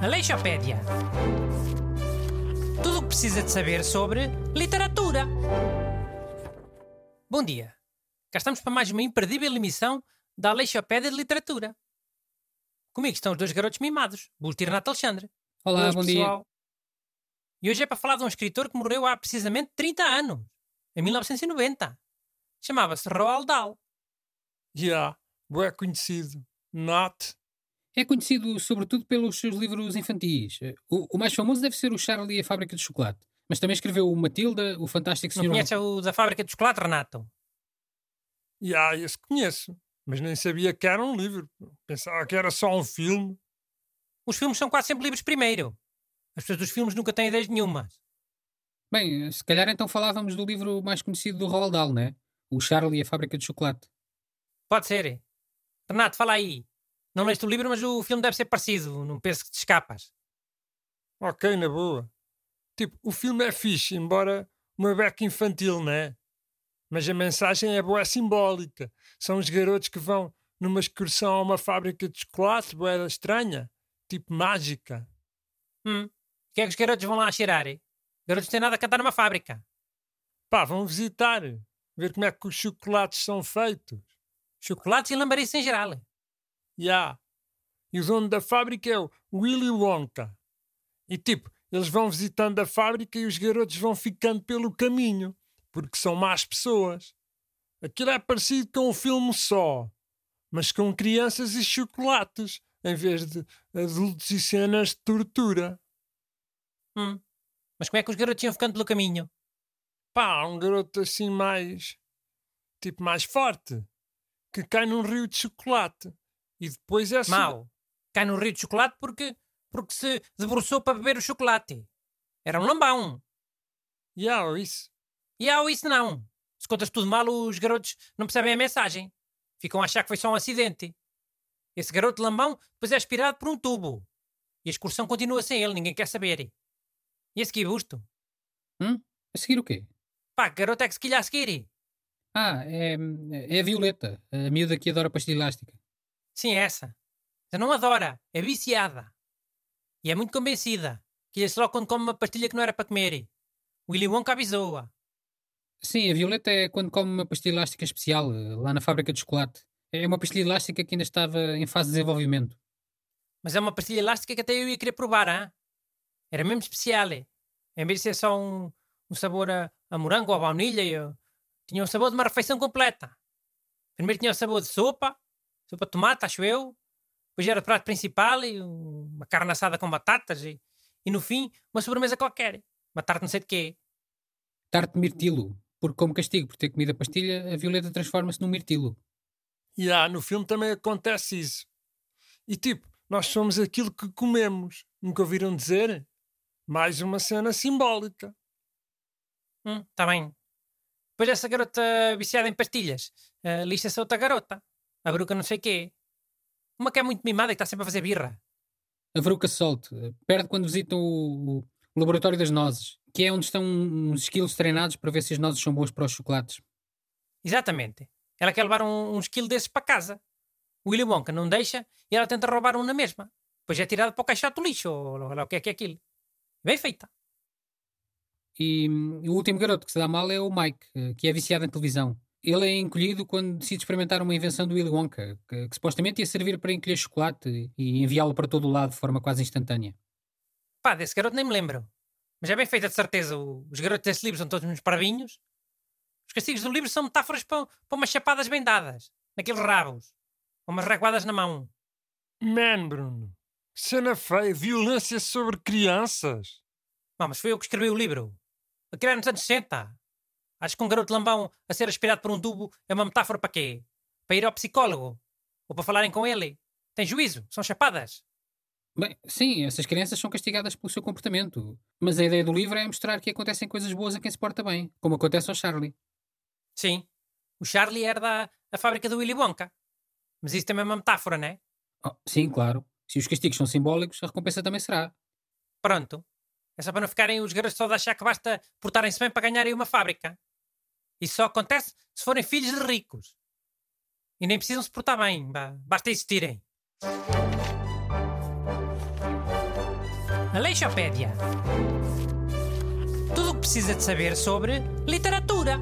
Aleixopédia. Tudo o que precisa de saber sobre literatura. Bom dia. Cá estamos para mais uma imperdível emissão da Aleixopédia de Literatura. Comigo estão os dois garotos mimados, Busto e Renato Alexandre. Olá, Boas, bom pessoal. E hoje é para falar de um escritor que morreu há precisamente 30 anos, em 1990. Chamava-se Roald Dahl. Yeah, bué conhecido. Not. dia. É conhecido sobretudo pelos seus livros infantis. O, o mais famoso deve ser o Charlie e a Fábrica de Chocolate. Mas também escreveu o Matilda, o Fantástico Não Senhor... conhece o da fábrica de chocolate, Renato? Yeah, esse conheço. Mas nem sabia que era um livro. Pensava que era só um filme. Os filmes são quase sempre livros primeiro. As pessoas dos filmes nunca têm ideias nenhumas. Bem, se calhar então falávamos do livro mais conhecido do Roald Dahl, né? O Charlie e a Fábrica de Chocolate. Pode ser. Renato, fala aí. Não leste o livro, mas o filme deve ser parecido. Não penso que te escapas. Ok, na boa. Tipo, o filme é fixe, embora uma beca infantil, né? Mas a mensagem é boa simbólica. São os garotos que vão numa excursão a uma fábrica de chocolate, boa estranha. Tipo mágica. Hum. O que é que os garotos vão lá cheirar? eh? Garotos têm nada a cantar numa fábrica. Pá, vão visitar. Ver como é que os chocolates são feitos. Chocolates e lambarices em geral. Ya. E o dono da fábrica é o Willy Wonka. E tipo, eles vão visitando a fábrica e os garotos vão ficando pelo caminho, porque são más pessoas. Aquilo é parecido com um filme só, mas com crianças e chocolates, em vez de adultos e cenas de tortura. Hum. Mas como é que os garotos iam ficando pelo caminho? Pá, um garoto assim mais. tipo, mais forte, que cai num rio de chocolate. E depois é. Mau. Cai no rio de chocolate porque, porque se debruçou para beber o chocolate. Era um lambão. Ya, isso. E há isso não. Se contas tudo mal, os garotos não percebem a mensagem. Ficam a achar que foi só um acidente. Esse garoto lambão depois é aspirado por um tubo. E a excursão continua sem ele, ninguém quer saber. E a seguir, Busto? Hum? A seguir o quê? Pá, que garoto é que se quilha a seguir? Ah, é, é a Violeta, a miúda que adora pastilha elástica. Sim, é essa. Já não adora, é viciada. E é muito convencida. Quilha-se logo quando come uma pastilha que não era para comer. O Willy Wonka avisou-a. Sim, a Violeta é quando come uma pastilha elástica especial, lá na fábrica de chocolate. É uma pastilha elástica que ainda estava em fase de desenvolvimento. Mas é uma pastilha elástica que até eu ia querer provar, hein? Era mesmo especial. eh? Em vez de ser só um, um sabor a, a morango ou a baunilha, eu, tinha o sabor de uma refeição completa. Primeiro tinha o sabor de sopa, sopa de tomate, acho eu. Depois era o prato principal e um- uma carne assada com batatas e, e no fim uma sobremesa qualquer. Uma tarte não sei de quê. Tarte de mirtilo, porque como castigo por ter comido a pastilha, a Violeta transforma-se num mirtilo. E há, no filme também acontece isso. E tipo, nós somos aquilo que comemos. Nunca ouviram dizer? Mais uma cena simbólica. Hum, tá bem. Depois essa garota viciada em pastilhas, uh, lixa-se a outra garota. A bruca não sei quê. Uma que é muito mimada e que está sempre a fazer birra. A Veruca Salt eh, perde quando visitam o, o laboratório das nozes, que é onde estão uns esquilos treinados para ver se as nozes são boas para os chocolates. Exatamente. Ela quer levar um, um esquilo desses para casa. O Willy Wonka não deixa e ela tenta roubar um na mesma. Depois é tirado para o caixote do lixo, ou ou lá o que é que é aquilo. Bem feita. E hum, o último garoto que se dá mal é o Mike, eh, que é viciado em televisão. Ele é encolhido quando decide experimentar uma invenção do Willy Wonka, que, que supostamente ia servir para encolher chocolate e enviá-lo para todo o lado de forma quase instantânea. Pá, desse garoto nem me lembro. Mas é bem feita de certeza. O- Os garotos desse livro são todos uns parvinhos. Os castigos do livro são metáforas para, para umas chapadas bem dadas. Naqueles rabos. Ou umas reguadas na mão. Man, Bruno. Cena feia. Violência sobre crianças. Não, mas foi eu que escrevi o livro. Aquilo era nos anos 60. Acho que um garoto lambão a ser aspirado por um tubo é uma metáfora para quê? Para ir ao psicólogo? Ou para falarem com ele? Tem juízo? São chapadas? Bem, sim, essas crianças são castigadas pelo seu comportamento. Mas a ideia do livro é mostrar que acontecem coisas boas a quem se porta bem, como acontece ao Charlie. Sim. O Charlie era da a fábrica do Willy Wonka. Mas isso também é uma metáfora, não é? Oh, sim, claro. Se os castigos são simbólicos, a recompensa também será. Pronto. É só para não ficarem os garotos todos a achar que basta portarem-se bem para ganharem uma fábrica. Isso só acontece se forem filhos de ricos. E nem precisam se portar bem, basta existirem. A Aleixopédia. Tudo o que precisa de saber sobre literatura.